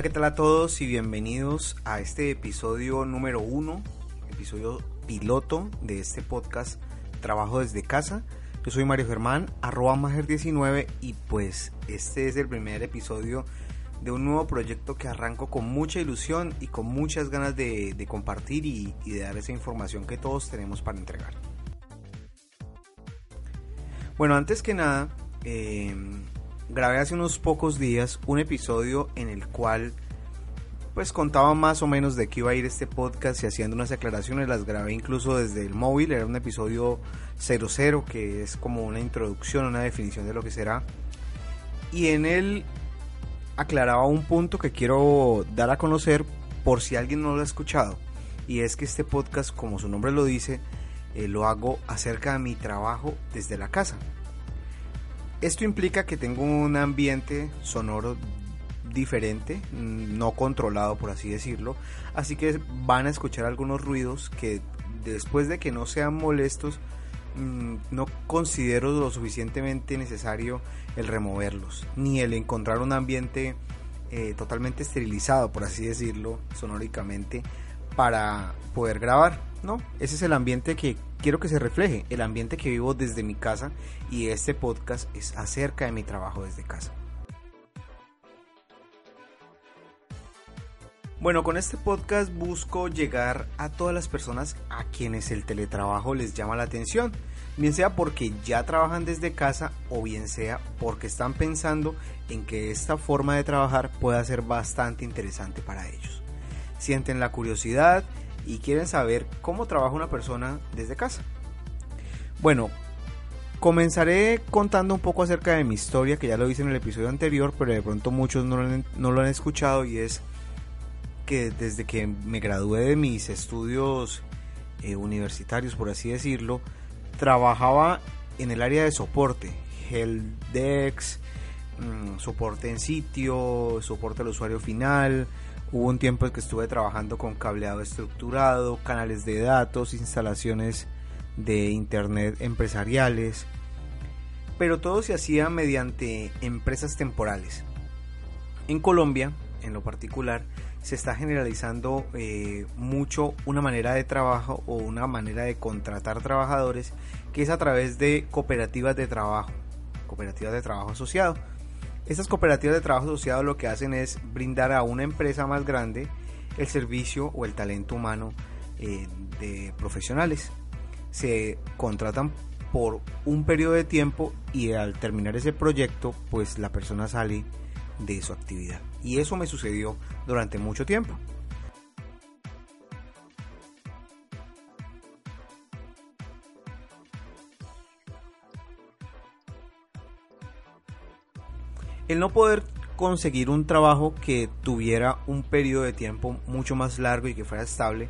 Hola, ¿qué tal a todos y bienvenidos a este episodio número uno, episodio piloto de este podcast Trabajo desde casa. Yo soy Mario Germán, arroba Mager19 y pues este es el primer episodio de un nuevo proyecto que arranco con mucha ilusión y con muchas ganas de, compartir y, y de dar esa información que todos tenemos para entregar. Bueno, antes que nada, eh, grabé hace unos pocos días un episodio en el cual pues contaba más o menos de qué iba a ir este podcast y haciendo unas aclaraciones, las grabé incluso desde el móvil, era un episodio 00 que es como una introducción, una definición de lo que será. Y en él aclaraba un punto que quiero dar a conocer por si alguien no lo ha escuchado. Y es que este podcast, como su nombre lo dice, eh, lo hago acerca de mi trabajo desde la casa. Esto implica que tengo un ambiente sonoro diferente, no controlado por así decirlo, así que van a escuchar algunos ruidos que después de que no sean molestos, mm, no considero lo suficientemente necesario el removerlos, ni el encontrar un ambiente eh, totalmente esterilizado, por así decirlo, sonóricamente, para poder grabar. No, ese es el ambiente que quiero que se refleje, el ambiente que vivo desde mi casa y este podcast es acerca de mi trabajo desde casa. Bueno, con este podcast busco llegar a todas las personas a quienes el teletrabajo les llama la atención, bien sea porque ya trabajan desde casa o bien sea porque están pensando en que esta forma de trabajar pueda ser bastante interesante para ellos. Sienten la curiosidad y quieren saber cómo trabaja una persona desde casa. Bueno, comenzaré contando un poco acerca de mi historia, que ya lo hice en el episodio anterior, pero de pronto muchos no lo han, escuchado y es que desde que me gradué de mis estudios eh, universitarios, por así decirlo, trabajaba en el área de soporte, helpdesk, mmm, soporte en sitio, soporte al usuario final. Hubo un tiempo en que estuve trabajando con cableado estructurado, canales de datos, instalaciones de internet empresariales, pero todo se hacía mediante empresas temporales. En Colombia, en lo particular, se está generalizando eh, mucho una manera de trabajo o una manera de contratar trabajadores que es a través de cooperativas de trabajo, cooperativas de trabajo asociado. Estas cooperativas de trabajo asociado lo que hacen es brindar a una empresa más grande el servicio o el talento humano eh, de profesionales. Se contratan por un periodo de tiempo y al terminar ese proyecto pues la persona sale de su actividad. Y eso me sucedió durante mucho tiempo. El no poder conseguir un trabajo que tuviera un periodo de tiempo mucho más largo y que fuera estable,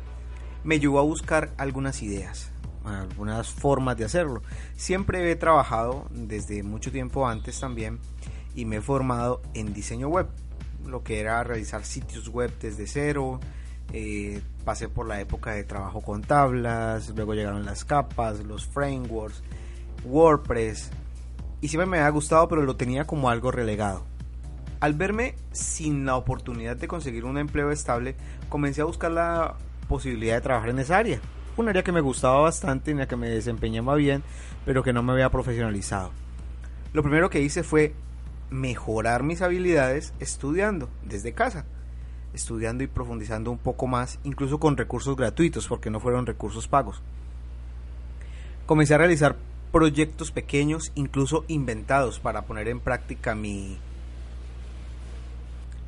me llevó a buscar algunas ideas, algunas formas de hacerlo. Siempre he trabajado desde mucho tiempo antes también y me he formado en diseño web, lo que era realizar sitios web desde cero. Eh, pasé por la época de trabajo con tablas, luego llegaron las capas, los frameworks, WordPress, y siempre me había gustado, pero lo tenía como algo relegado. Al verme sin la oportunidad de conseguir un empleo estable, comencé a buscar la posibilidad de trabajar en esa área. Un área que me gustaba bastante, en la que me desempeñaba bien, pero que no me había profesionalizado. Lo primero que hice fue mejorar mis habilidades estudiando desde casa, estudiando y profundizando un poco más, incluso con recursos gratuitos, porque no fueron recursos pagos. Comencé a realizar proyectos pequeños, incluso inventados para poner en práctica mi,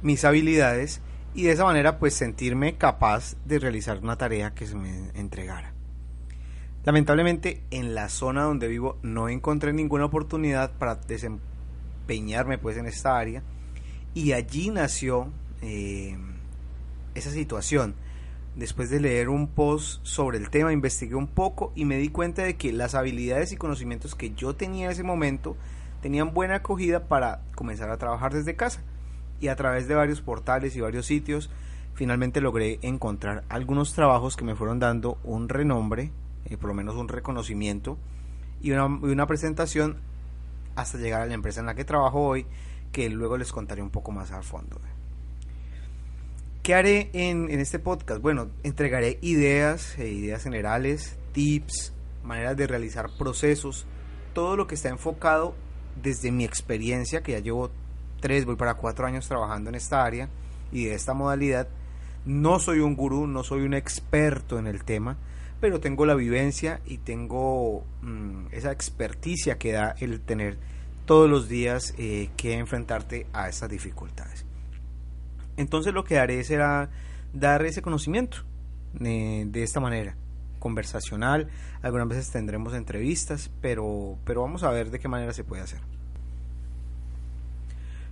mis habilidades y de esa manera pues sentirme capaz de realizar una tarea que se me entregara. Lamentablemente en la zona donde vivo no encontré ninguna oportunidad para desempeñarme pues en esta área y allí nació eh, esa situación. Después de leer un post sobre el tema, investigué un poco y me di cuenta de que las habilidades y conocimientos que yo tenía en ese momento tenían buena acogida para comenzar a trabajar desde casa. Y a través de varios portales y varios sitios, finalmente logré encontrar algunos trabajos que me fueron dando un renombre, eh, por lo menos un reconocimiento y una, y una presentación hasta llegar a la empresa en la que trabajo hoy, que luego les contaré un poco más al fondo. ¿Qué haré en, este podcast? Bueno, entregaré ideas, eh, ideas generales, tips, maneras de realizar procesos, todo lo que está enfocado desde mi experiencia, que ya llevo tres, voy para cuatro años trabajando en esta área y de esta modalidad. No soy un gurú, no soy un experto en el tema, pero tengo la vivencia y tengo mm, esa experticia que da el tener todos los días eh, que enfrentarte a estas dificultades. Entonces lo que haré será dar ese conocimiento eh, de esta manera, conversacional. Algunas veces tendremos entrevistas, pero, pero vamos a ver de qué manera se puede hacer.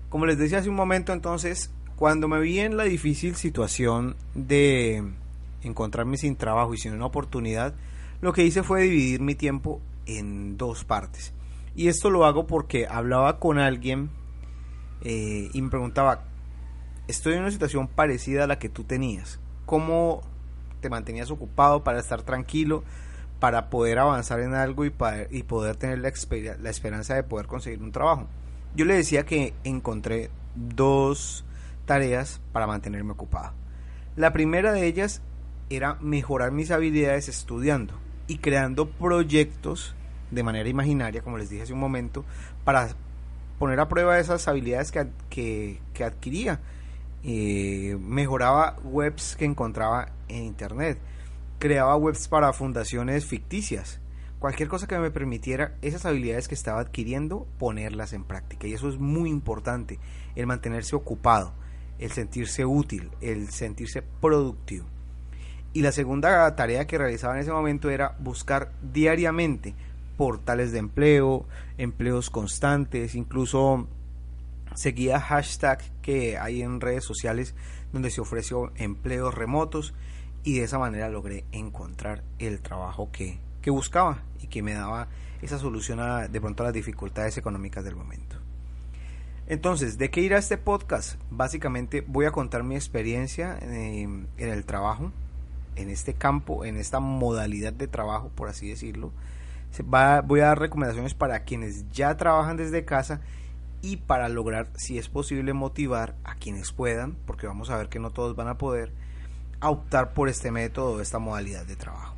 Como les decía hace un momento, entonces, cuando me vi en la difícil situación de encontrarme sin trabajo y sin una oportunidad, lo que hice fue dividir mi tiempo en dos partes. Y esto lo hago porque hablaba con alguien eh, y me preguntaba, estoy en una situación parecida a la que tú tenías. ¿Cómo te mantenías ocupado para estar tranquilo, para poder avanzar en algo y, y poder tener la, la esperanza de poder conseguir un trabajo? Yo le decía que encontré dos tareas para mantenerme ocupado. La primera de ellas era mejorar mis habilidades estudiando y creando proyectos de manera imaginaria, como les dije hace un momento, para poner a prueba esas habilidades que, que adquiría eh, mejoraba webs que encontraba en internet, creaba webs para fundaciones ficticias, cualquier cosa que me permitiera esas habilidades que estaba adquiriendo ponerlas en práctica. Y eso es muy importante, el mantenerse ocupado, el sentirse útil, el sentirse productivo. Y la segunda tarea que realizaba en ese momento era buscar diariamente portales de empleo, empleos constantes, incluso seguía hashtag que hay en redes sociales donde se ofreció empleos remotos y de esa manera logré encontrar el trabajo que, buscaba y que me daba esa solución a de pronto a las dificultades económicas del momento. Entonces, ¿de qué irá este podcast? Básicamente voy a contar mi experiencia en, el trabajo, en este campo, en esta modalidad de trabajo, por así decirlo. voy a dar recomendaciones para quienes ya trabajan desde casa y para lograr, si es posible, motivar a quienes puedan, porque vamos a ver que no todos van a poder, optar por este método, esta modalidad de trabajo.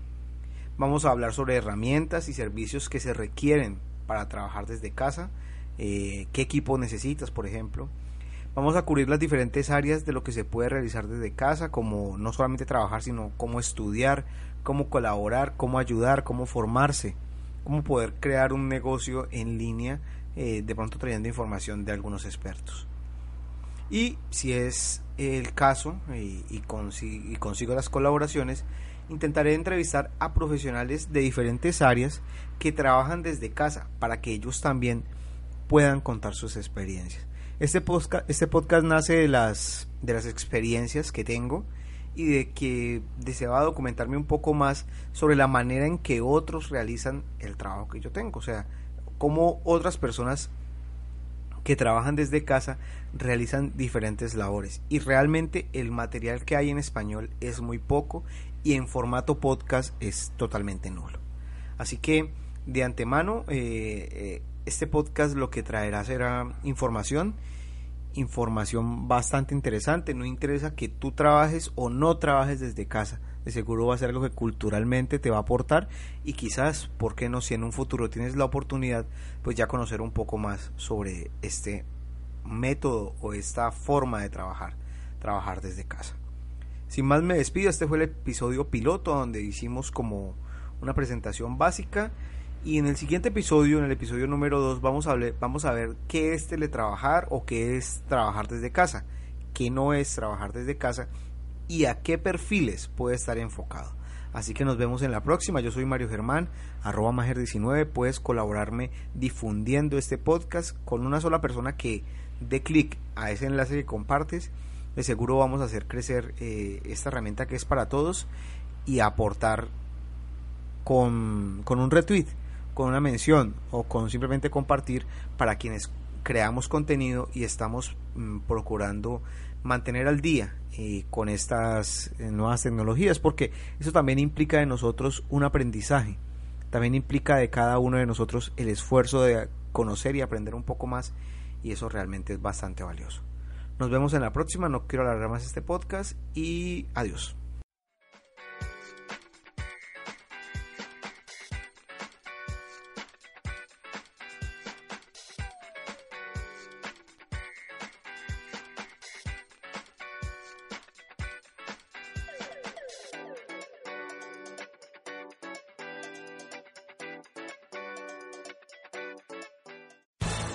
Vamos a hablar sobre herramientas y servicios que se requieren para trabajar desde casa, eh, qué equipo necesitas, por ejemplo. Vamos a cubrir las diferentes áreas de lo que se puede realizar desde casa, como no solamente trabajar, sino cómo estudiar, cómo colaborar, cómo ayudar, cómo formarse, cómo poder crear un negocio en línea eh, de pronto trayendo información de algunos expertos. Y si es el caso y, y, consigo las colaboraciones, intentaré entrevistar a profesionales de diferentes áreas que trabajan desde casa para que ellos también puedan contar sus experiencias. Este podcast, este podcast nace de las, de las experiencias que tengo y de que deseaba documentarme un poco más sobre la manera en que otros realizan el trabajo que yo tengo. O sea, cómo otras personas que trabajan desde casa realizan diferentes labores. Y realmente el material que hay en español es muy poco y en formato podcast es totalmente nulo. Así que de antemano eh, eh, este podcast lo que traerá será información, información bastante interesante, no interesa que tú trabajes o no trabajes desde casa de seguro va a ser algo que culturalmente te va a aportar y quizás, ¿por qué no? Si en un futuro tienes la oportunidad, pues ya conocer un poco más sobre este método o esta forma de trabajar, trabajar desde casa. Sin más me despido, este fue el episodio piloto donde hicimos como una presentación básica Y en el siguiente episodio, en el episodio número 2, vamos, a vamos a ver qué es teletrabajar o qué es trabajar desde casa, qué no es trabajar desde casa y a qué perfiles puede estar enfocado. Así que nos vemos en la próxima. Yo soy Mario Germán, arroba Mager19. Puedes colaborarme difundiendo este podcast con una sola persona que dé clic a ese enlace que compartes. De seguro vamos a hacer crecer eh, esta herramienta que es para todos y aportar con, con un retweet, con una mención o con simplemente compartir para quienes creamos contenido y estamos mm, procurando mantener al día eh, con estas eh, nuevas tecnologías, porque eso también implica de nosotros un aprendizaje, también implica de cada uno de nosotros el esfuerzo de conocer y aprender un poco más, y eso realmente es bastante valioso. Nos vemos en la próxima, no quiero alargar más este podcast y adiós.